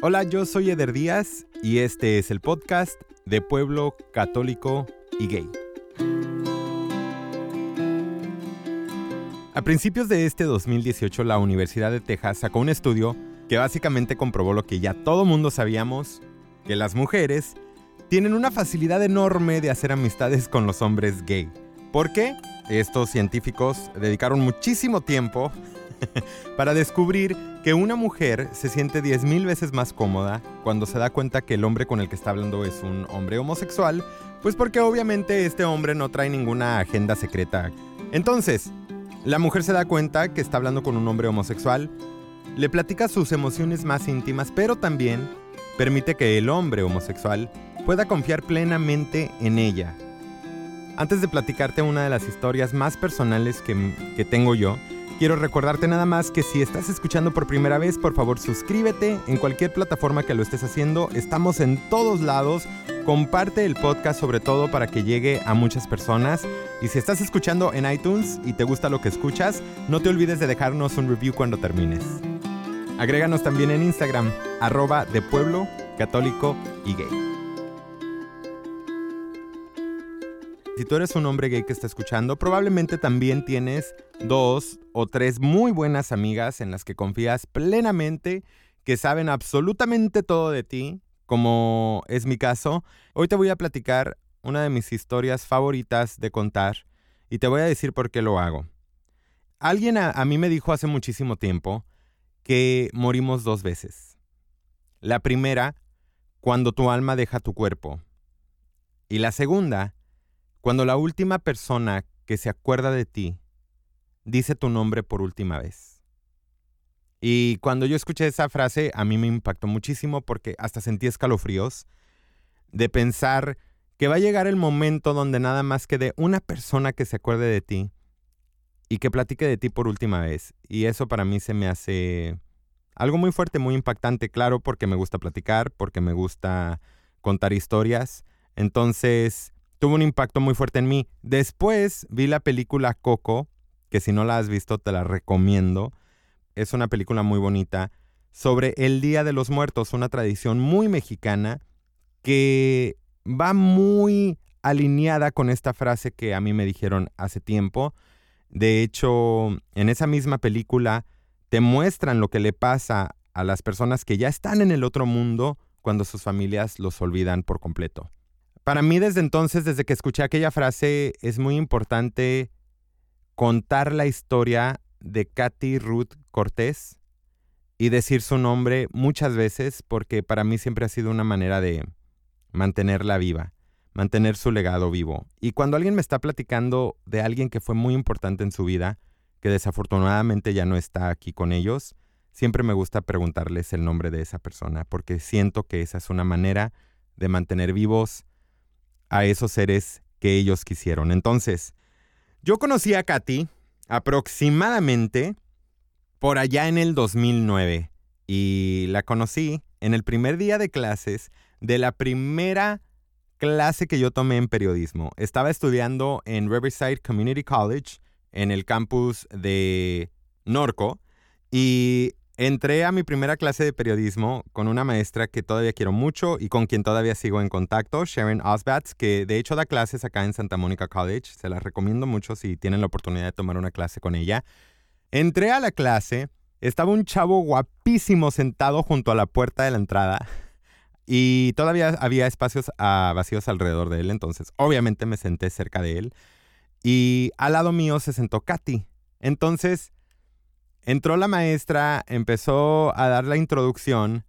Hola, yo soy Eder Díaz y este es el podcast de Pueblo Católico y Gay. A principios de este 2018, la Universidad de Texas sacó un estudio que básicamente comprobó lo que ya todo mundo sabíamos, que las mujeres tienen una facilidad enorme de hacer amistades con los hombres gay. ¿Por qué? Estos científicos dedicaron muchísimo tiempo para descubrir que una mujer se siente 10.000 veces más cómoda cuando se da cuenta que el hombre con el que está hablando es un hombre homosexual, pues porque obviamente este hombre no trae ninguna agenda secreta. Entonces, la mujer se da cuenta que está hablando con un hombre homosexual, le platica sus emociones más íntimas, pero también permite que el hombre homosexual pueda confiar plenamente en ella. Antes de platicarte una de las historias más personales que, que tengo yo, Quiero recordarte nada más que si estás escuchando por primera vez, por favor suscríbete en cualquier plataforma que lo estés haciendo. Estamos en todos lados. Comparte el podcast sobre todo para que llegue a muchas personas. Y si estás escuchando en iTunes y te gusta lo que escuchas, no te olvides de dejarnos un review cuando termines. Agréganos también en Instagram, arroba de pueblo, católico y gay. Si tú eres un hombre gay que está escuchando, probablemente también tienes dos o tres muy buenas amigas en las que confías plenamente, que saben absolutamente todo de ti, como es mi caso. Hoy te voy a platicar una de mis historias favoritas de contar y te voy a decir por qué lo hago. Alguien a, mí me dijo hace muchísimo tiempo que morimos dos veces. La primera, cuando tu alma deja tu cuerpo. Y la segunda, cuando la última persona que se acuerda de ti dice tu nombre por última vez. Y cuando yo escuché esa frase, a mí me impactó muchísimo porque hasta sentí escalofríos de pensar que va a llegar el momento donde nada más quede una persona que se acuerde de ti y que platique de ti por última vez. Y eso para mí se me hace algo muy fuerte, muy impactante, claro, porque me gusta platicar, porque me gusta contar historias. Entonces, tuvo un impacto muy fuerte en mí. Después vi la película Coco, que si no la has visto te la recomiendo. Es una película muy bonita sobre el Día de los Muertos, una tradición muy mexicana que va muy alineada con esta frase que a mí me dijeron hace tiempo. De hecho, en esa misma película te muestran lo que le pasa a las personas que ya están en el otro mundo cuando sus familias los olvidan por completo. Para mí desde entonces, desde que escuché aquella frase, es muy importante contar la historia de Katy Ruth Cortés y decir su nombre muchas veces porque para mí siempre ha sido una manera de mantenerla viva, mantener su legado vivo. Y cuando alguien me está platicando de alguien que fue muy importante en su vida, que desafortunadamente ya no está aquí con ellos, siempre me gusta preguntarles el nombre de esa persona porque siento que esa es una manera de mantener vivos a esos seres que ellos quisieron. Entonces, yo conocí a Katy aproximadamente por allá en el 2009 y la conocí en el primer día de clases de la primera clase que yo tomé en periodismo. Estaba estudiando en Riverside Community College en el campus de Norco y Entré a mi primera clase de periodismo con una maestra que todavía quiero mucho y con quien todavía sigo en contacto, Sharon Osbats, que de hecho da clases acá en Santa Mónica College. Se las recomiendo mucho si tienen la oportunidad de tomar una clase con ella. Entré a la clase, estaba un chavo guapísimo sentado junto a la puerta de la entrada y todavía había espacios ah, vacíos alrededor de él, entonces obviamente me senté cerca de él y al lado mío se sentó Katy. Entonces Entró la maestra, empezó a dar la introducción.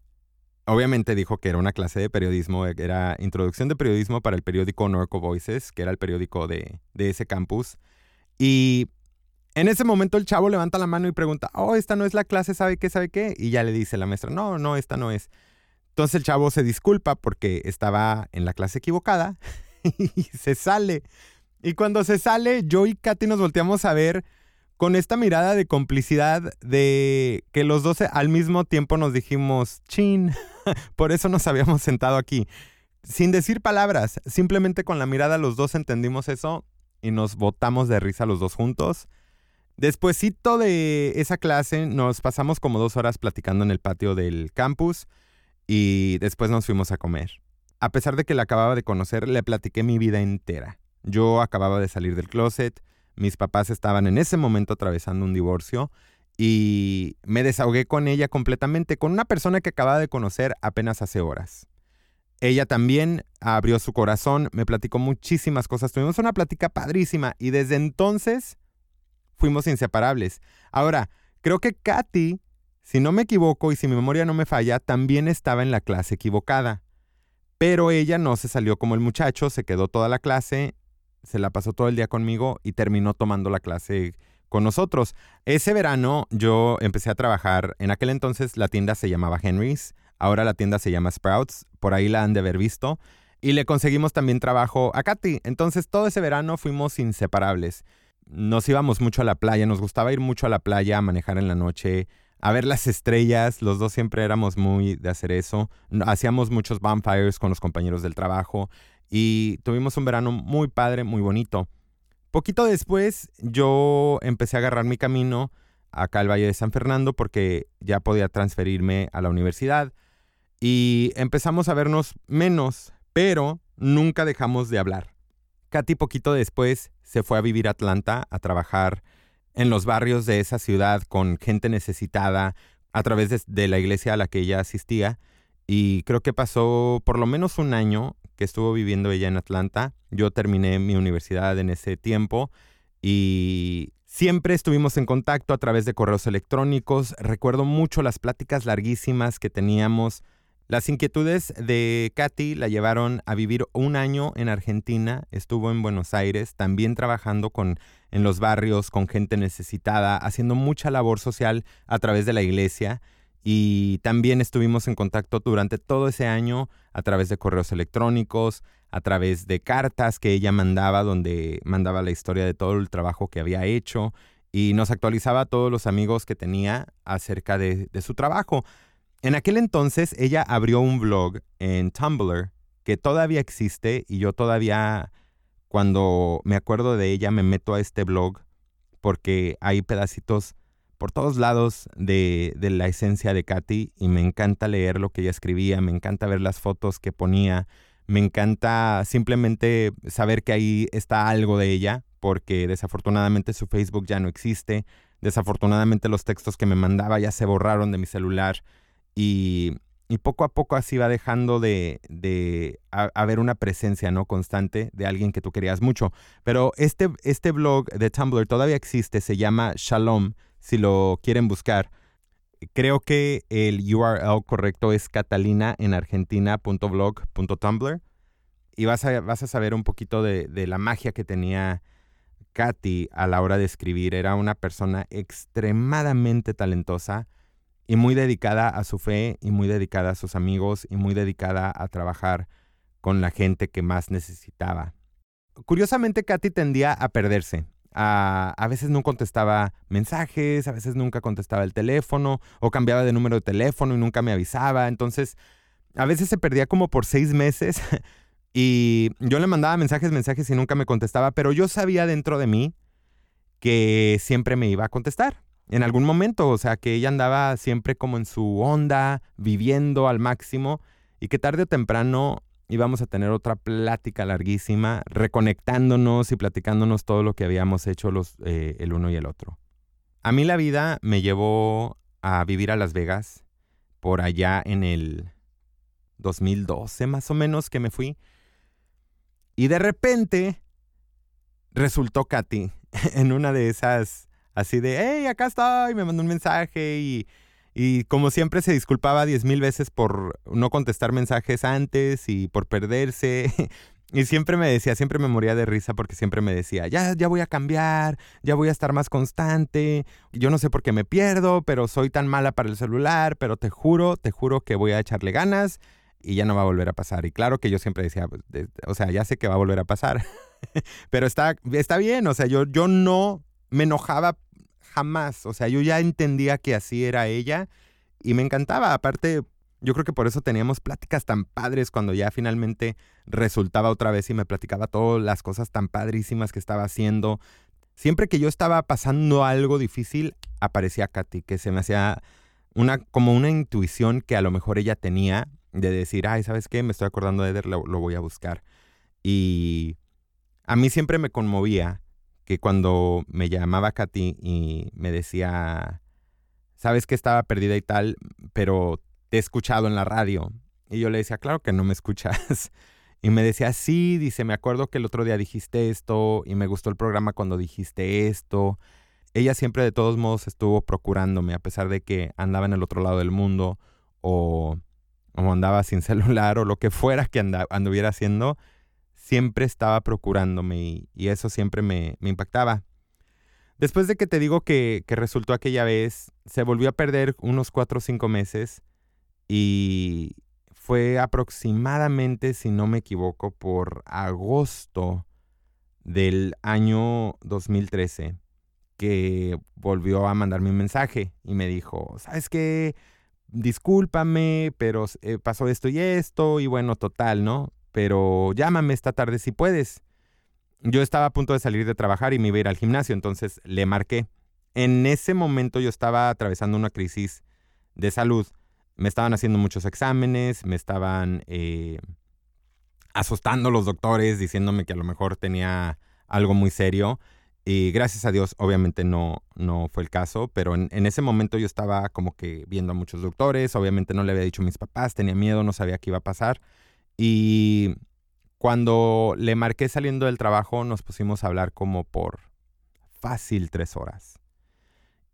Obviamente dijo que era una clase de periodismo, era introducción de periodismo para el periódico Norco Voices, que era el periódico de, ese campus. Y en ese momento el chavo levanta la mano y pregunta, oh, esta no es la clase, ¿sabe qué, sabe qué? Y ya le dice la maestra, no, no, esta no es. Entonces el chavo se disculpa porque estaba en la clase equivocada y se sale. Y cuando se sale, yo y Katy nos volteamos a ver con esta mirada de complicidad de que los dos al mismo tiempo nos dijimos, chin, por eso nos habíamos sentado aquí. Sin decir palabras, simplemente con la mirada los dos entendimos eso y nos botamos de risa los dos juntos. Despuésito de esa clase nos pasamos como dos horas platicando en el patio del campus y después nos fuimos a comer. A pesar de que la acababa de conocer, le platiqué mi vida entera. Yo acababa de salir del closet, mis papás estaban en ese momento atravesando un divorcio y me desahogué con ella completamente, con una persona que acababa de conocer apenas hace horas. Ella también abrió su corazón, me platicó muchísimas cosas, tuvimos una plática padrísima y desde entonces fuimos inseparables. Ahora, creo que Katy, si no me equivoco y si mi memoria no me falla, también estaba en la clase equivocada. Pero ella no se salió como el muchacho, se quedó toda la clase, se la pasó todo el día conmigo y terminó tomando la clase con nosotros. Ese verano yo empecé a trabajar, en aquel entonces la tienda se llamaba Henry's, ahora la tienda se llama Sprouts, por ahí la han de haber visto, y le conseguimos también trabajo a Katy. Entonces todo ese verano fuimos inseparables. Nos íbamos mucho a la playa, nos gustaba ir mucho a la playa a manejar en la noche, a ver las estrellas, los dos siempre éramos muy de hacer eso. Hacíamos muchos bonfires con los compañeros del trabajo y tuvimos un verano muy padre, muy bonito. Poquito después yo empecé a agarrar mi camino acá al Valle de San Fernando porque ya podía transferirme a la universidad y empezamos a vernos menos, pero nunca dejamos de hablar. Katy poquito después se fue a vivir a Atlanta a trabajar en los barrios de esa ciudad con gente necesitada a través de, la iglesia a la que ella asistía y creo que pasó por lo menos un año que estuvo viviendo ella en Atlanta. Yo terminé mi universidad en ese tiempo y siempre estuvimos en contacto a través de correos electrónicos. Recuerdo mucho las pláticas larguísimas que teníamos. Las inquietudes de Katy la llevaron a vivir un año en Argentina, estuvo en Buenos Aires, también trabajando con, en los barrios con gente necesitada, haciendo mucha labor social a través de la iglesia y también estuvimos en contacto durante todo ese año a través de correos electrónicos, a través de cartas que ella mandaba, donde mandaba la historia de todo el trabajo que había hecho y nos actualizaba a todos los amigos que tenía acerca de, de su trabajo. En aquel entonces ella abrió un blog en Tumblr que todavía existe y yo todavía cuando me acuerdo de ella me meto a este blog porque hay pedacitos por todos lados de, la esencia de Katy y me encanta leer lo que ella escribía, me encanta ver las fotos que ponía, me encanta simplemente saber que ahí está algo de ella, porque desafortunadamente su Facebook ya no existe, desafortunadamente los textos que me mandaba ya se borraron de mi celular y, poco a poco así va dejando de, de haber una presencia no constante de alguien que tú querías mucho. Pero este, este blog de Tumblr todavía existe, se llama Shalom si lo quieren buscar. Creo que el URL correcto es catalinaenargentina.blog.tumblr y vas a, vas a saber un poquito de, de la magia que tenía Katy a la hora de escribir. Era una persona extremadamente talentosa y muy dedicada a su fe y muy dedicada a sus amigos y muy dedicada a trabajar con la gente que más necesitaba. Curiosamente, Katy tendía a perderse. A, veces no contestaba mensajes, a veces nunca contestaba el teléfono o cambiaba de número de teléfono y nunca me avisaba. Entonces, a veces se perdía como por seis meses y yo le mandaba mensajes, mensajes y nunca me contestaba, pero yo sabía dentro de mí que siempre me iba a contestar en algún momento, o sea, que ella andaba siempre como en su onda, viviendo al máximo y que tarde o temprano y vamos a tener otra plática larguísima, reconectándonos y platicándonos todo lo que habíamos hecho los, eh, el uno y el otro. A mí la vida me llevó a vivir a Las Vegas por allá en el 2012 más o menos que me fui. Y de repente resultó Katy en una de esas así de, hey, acá estoy, me mandó un mensaje y y como siempre se disculpaba diez mil veces por no contestar mensajes antes y por perderse. Y siempre me decía, siempre me moría de risa porque siempre me decía, ya, ya voy a cambiar, ya voy a estar más constante. Yo no sé por qué me pierdo, pero soy tan mala para el celular, pero te juro, te juro que voy a echarle ganas y ya no va a volver a pasar. Y claro que yo siempre decía, pues, o sea, ya sé que va a volver a pasar. pero está, está bien, o sea, yo, yo no me enojaba jamás. O sea, yo ya entendía que así era ella y me encantaba. Aparte, yo creo que por eso teníamos pláticas tan padres cuando ya finalmente resultaba otra vez y me platicaba todas las cosas tan padrísimas que estaba haciendo. Siempre que yo estaba pasando algo difícil, aparecía Katy, que se me hacía una, como una intuición que a lo mejor ella tenía de decir, ay, ¿sabes qué? Me estoy acordando de Eder, lo, lo voy a buscar. Y a mí siempre me conmovía que cuando me llamaba Katy y me decía, sabes que estaba perdida y tal, pero te he escuchado en la radio. Y yo le decía, claro que no me escuchas. Y me decía, sí, dice, me acuerdo que el otro día dijiste esto y me gustó el programa cuando dijiste esto. Ella siempre de todos modos estuvo procurándome, a pesar de que andaba en el otro lado del mundo o, o andaba sin celular o lo que fuera que anduviera haciendo, siempre estaba procurándome y, eso siempre me, impactaba. Después de que te digo que, que resultó aquella vez, se volvió a perder unos cuatro o cinco meses y, fue aproximadamente, si no me equivoco, por agosto del año 2013 que volvió a mandarme un mensaje y me dijo, ¿sabes qué? Discúlpame, pero eh, pasó esto y esto y bueno, total, ¿no? Pero llámame esta tarde si puedes. Yo estaba a punto de salir de trabajar y me iba a ir al gimnasio, entonces le marqué. En ese momento yo estaba atravesando una crisis de salud me estaban haciendo muchos exámenes, me estaban eh, asustando los doctores, diciéndome que a lo mejor tenía algo muy serio. Y gracias a Dios, obviamente no, no fue el caso, pero en, ese momento yo estaba como que viendo a muchos doctores, obviamente no le había dicho a mis papás, tenía miedo, no sabía qué iba a pasar. Y cuando le marqué saliendo del trabajo, nos pusimos a hablar como por fácil tres horas.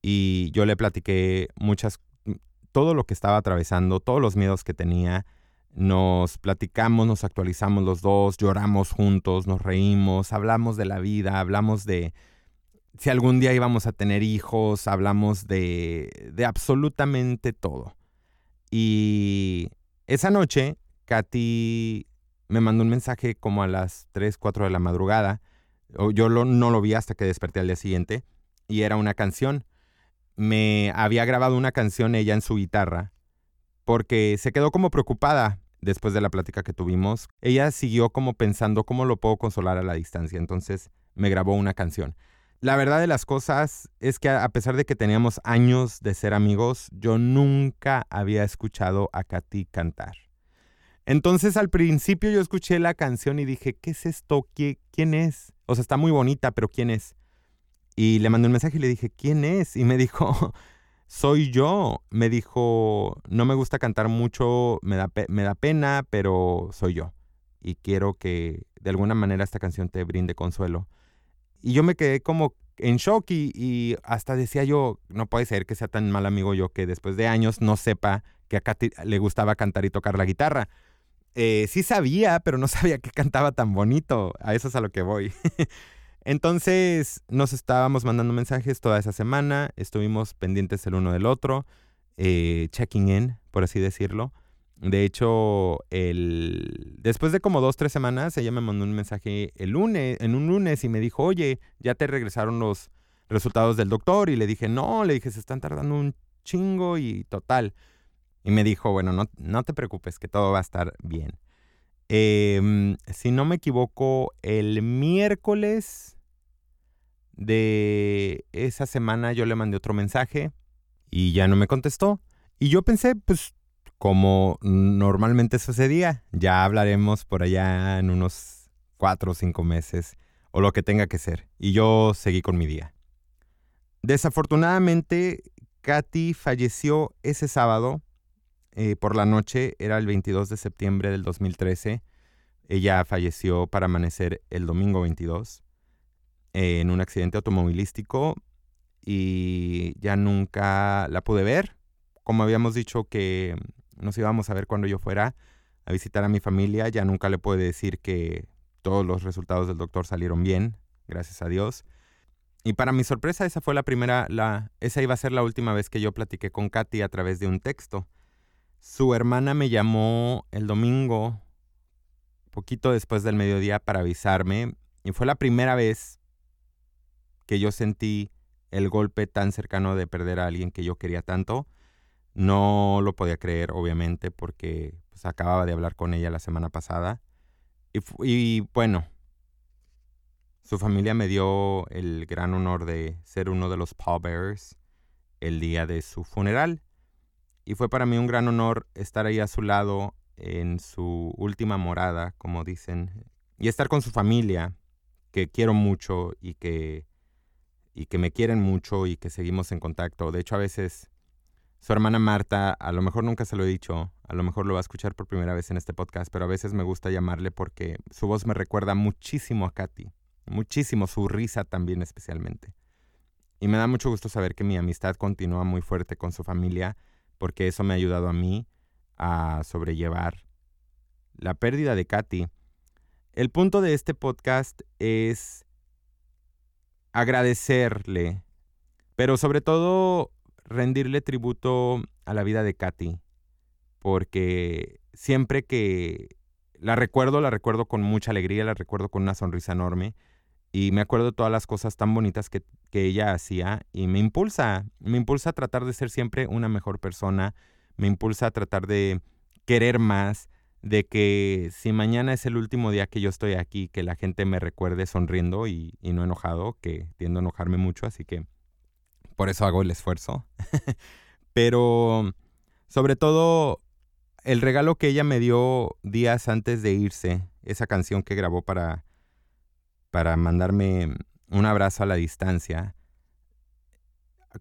Y yo le platiqué muchas todo lo que estaba atravesando, todos los miedos que tenía. Nos platicamos, nos actualizamos los dos, lloramos juntos, nos reímos, hablamos de la vida, hablamos de si algún día íbamos a tener hijos, hablamos de, de absolutamente todo. Y esa noche, Katy me mandó un mensaje como a las 3, 4 de la madrugada. Yo no lo vi hasta que desperté al día siguiente. Y era una canción me había grabado una canción ella en su guitarra porque se quedó como preocupada después de la plática que tuvimos. Ella siguió como pensando cómo lo puedo consolar a la distancia, entonces me grabó una canción. La verdad de las cosas es que a pesar de que teníamos años de ser amigos, yo nunca había escuchado a Katy cantar. Entonces al principio yo escuché la canción y dije, ¿qué es esto? ¿Quién es? O sea, está muy bonita, pero ¿quién es? Y le mandé un mensaje y le dije, ¿quién es? Y me dijo, soy yo. Me dijo, no me gusta cantar mucho, me da, me da pena, pero soy yo. Y quiero que de alguna manera esta canción te brinde consuelo. Y yo me quedé como en shock y, hasta decía yo, no puede ser que sea tan mal amigo yo que después de años no sepa que a Katy le gustaba cantar y tocar la guitarra. Eh, sí sabía, pero no sabía que cantaba tan bonito. A eso es a lo que voy. Entonces nos estábamos mandando mensajes toda esa semana, estuvimos pendientes el uno del otro, eh, checking in, por así decirlo. De hecho, el... después de como dos, tres semanas, ella me mandó un mensaje el lunes, en un lunes y me dijo, oye, ya te regresaron los resultados del doctor. Y le dije, no, le dije, se están tardando un chingo y total. Y me dijo, bueno, no, no te preocupes, que todo va a estar bien. Em, si no me equivoco, el miércoles de esa semana yo le mandé otro mensaje y ya no me contestó. Y yo pensé, pues como normalmente sucedía, ya hablaremos por allá en unos cuatro o cinco meses o lo que tenga que ser. Y yo seguí con mi día. Desafortunadamente, Katy falleció ese sábado eh, por la noche, era el 22 de septiembre del 2013. Ella falleció para amanecer el domingo 22 en un accidente automovilístico y ya nunca la pude ver. Como habíamos dicho que nos íbamos a ver cuando yo fuera a visitar a mi familia, ya nunca le pude decir que todos los resultados del doctor salieron bien, gracias a Dios. Y para mi sorpresa, esa fue la primera, la, esa iba a ser la última vez que yo platiqué con Katy a través de un texto. Su hermana me llamó el domingo, poquito después del mediodía, para avisarme. Y fue la primera vez que yo sentí el golpe tan cercano de perder a alguien que yo quería tanto. No lo podía creer, obviamente, porque pues, acababa de hablar con ella la semana pasada. Y, bueno, su familia me dio el gran honor de ser uno de los pallbearers el día de su funeral. Y fue para mí un gran honor estar ahí a su lado en su última morada, como dicen, y estar con su familia, que quiero mucho y que, y que me quieren mucho y que seguimos en contacto. De hecho, a veces su hermana Marta, a lo mejor nunca se lo he dicho, a lo mejor lo va a escuchar por primera vez en este podcast, pero a veces me gusta llamarle porque su voz me recuerda muchísimo a Katy, muchísimo, su risa también especialmente. Y me da mucho gusto saber que mi amistad continúa muy fuerte con su familia, porque eso me ha ayudado a mí a sobrellevar la pérdida de Katy. El punto de este podcast es agradecerle, pero sobre todo rendirle tributo a la vida de Katy, porque siempre que la recuerdo, la recuerdo con mucha alegría, la recuerdo con una sonrisa enorme y me acuerdo de todas las cosas tan bonitas que, que ella hacía y me impulsa, me impulsa a tratar de ser siempre una mejor persona, me impulsa a tratar de querer más, de que si mañana es el último día que yo estoy aquí, que la gente me recuerde sonriendo y, no enojado, que tiendo a enojarme mucho, así que por eso hago el esfuerzo. Pero sobre todo el regalo que ella me dio días antes de irse, esa canción que grabó para, para mandarme un abrazo a la distancia.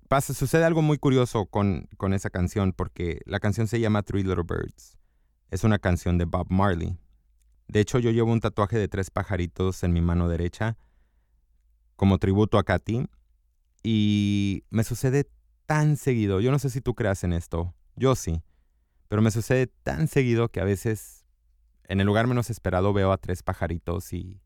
Pasa, sucede algo muy curioso con, con esa canción, porque la canción se llama Three Little Birds es una canción de Bob Marley. De hecho, yo llevo un tatuaje de tres pajaritos en mi mano derecha como tributo a Katy y me sucede tan seguido. Yo no sé si tú creas en esto, yo sí, pero me sucede tan seguido que a veces en el lugar menos esperado veo a tres pajaritos y,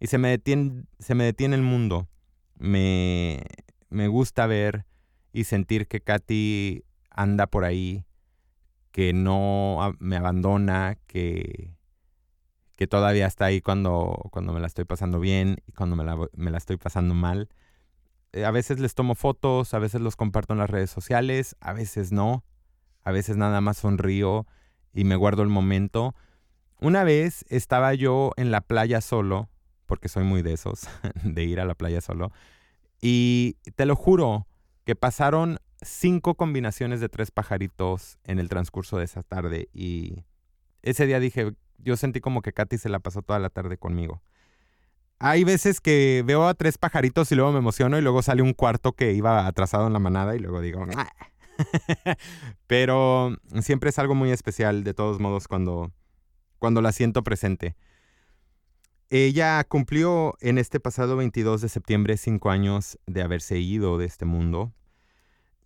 y se, me detiene, se me detiene el mundo. Me, me gusta ver y sentir que Katy anda por ahí que no me abandona, que, que todavía está ahí cuando, cuando me la estoy pasando bien y cuando me la, me la estoy pasando mal. Eh, a veces les tomo fotos, a veces los comparto en las redes sociales, a veces no, a veces nada más sonrío y me guardo el momento. Una vez estaba yo en la playa solo, porque soy muy de esos, de ir a la playa solo, y te lo juro que pasaron cinco combinaciones de tres pajaritos en el transcurso de esa tarde y ese día dije, yo sentí como que Katy se la pasó toda la tarde conmigo. Hay veces que veo a tres pajaritos y luego me emociono y luego sale un cuarto que iba atrasado en la manada y luego digo, pero siempre es algo muy especial de todos modos cuando, cuando la siento presente. Ella cumplió en este pasado 22 de septiembre cinco años de haberse ido de este mundo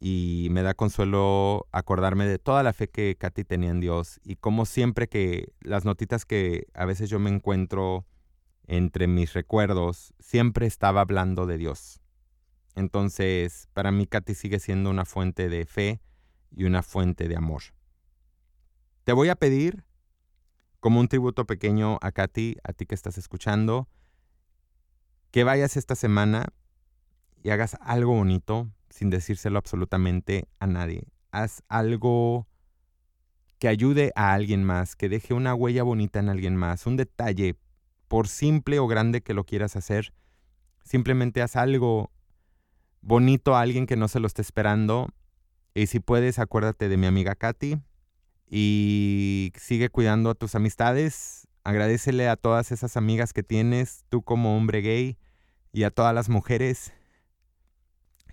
y me da consuelo acordarme de toda la fe que Katy tenía en Dios y como siempre que las notitas que a veces yo me encuentro entre mis recuerdos, siempre estaba hablando de Dios. Entonces, para mí Katy sigue siendo una fuente de fe y una fuente de amor. Te voy a pedir, como un tributo pequeño a Katy, a ti que estás escuchando, que vayas esta semana y hagas algo bonito sin decírselo absolutamente a nadie. Haz algo que ayude a alguien más, que deje una huella bonita en alguien más, un detalle, por simple o grande que lo quieras hacer. Simplemente haz algo bonito a alguien que no se lo esté esperando. Y si puedes, acuérdate de mi amiga Katy. Y sigue cuidando a tus amistades. Agradecele a todas esas amigas que tienes, tú como hombre gay, y a todas las mujeres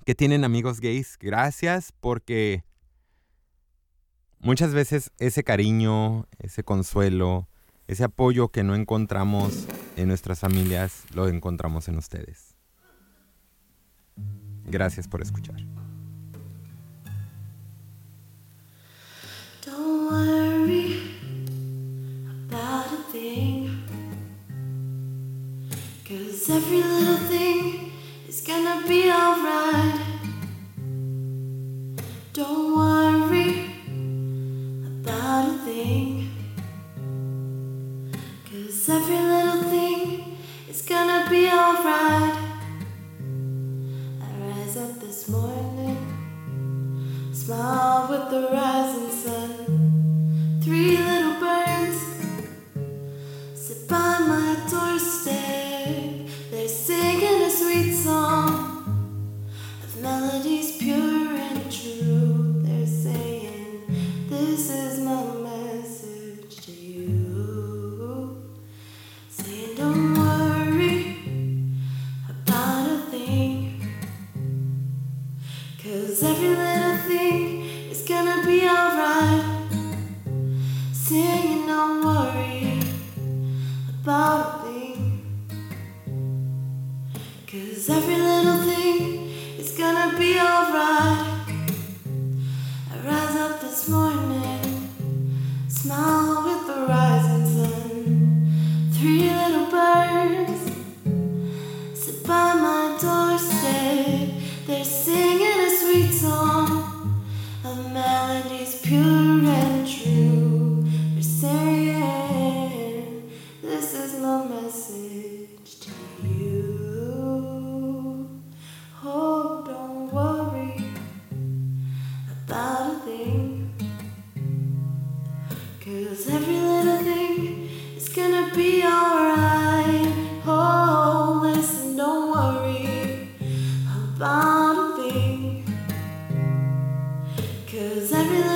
que tienen amigos gays, gracias porque muchas veces ese cariño, ese consuelo, ese apoyo que no encontramos en nuestras familias, lo encontramos en ustedes. Gracias por escuchar. Doorstep. Smile Cause every little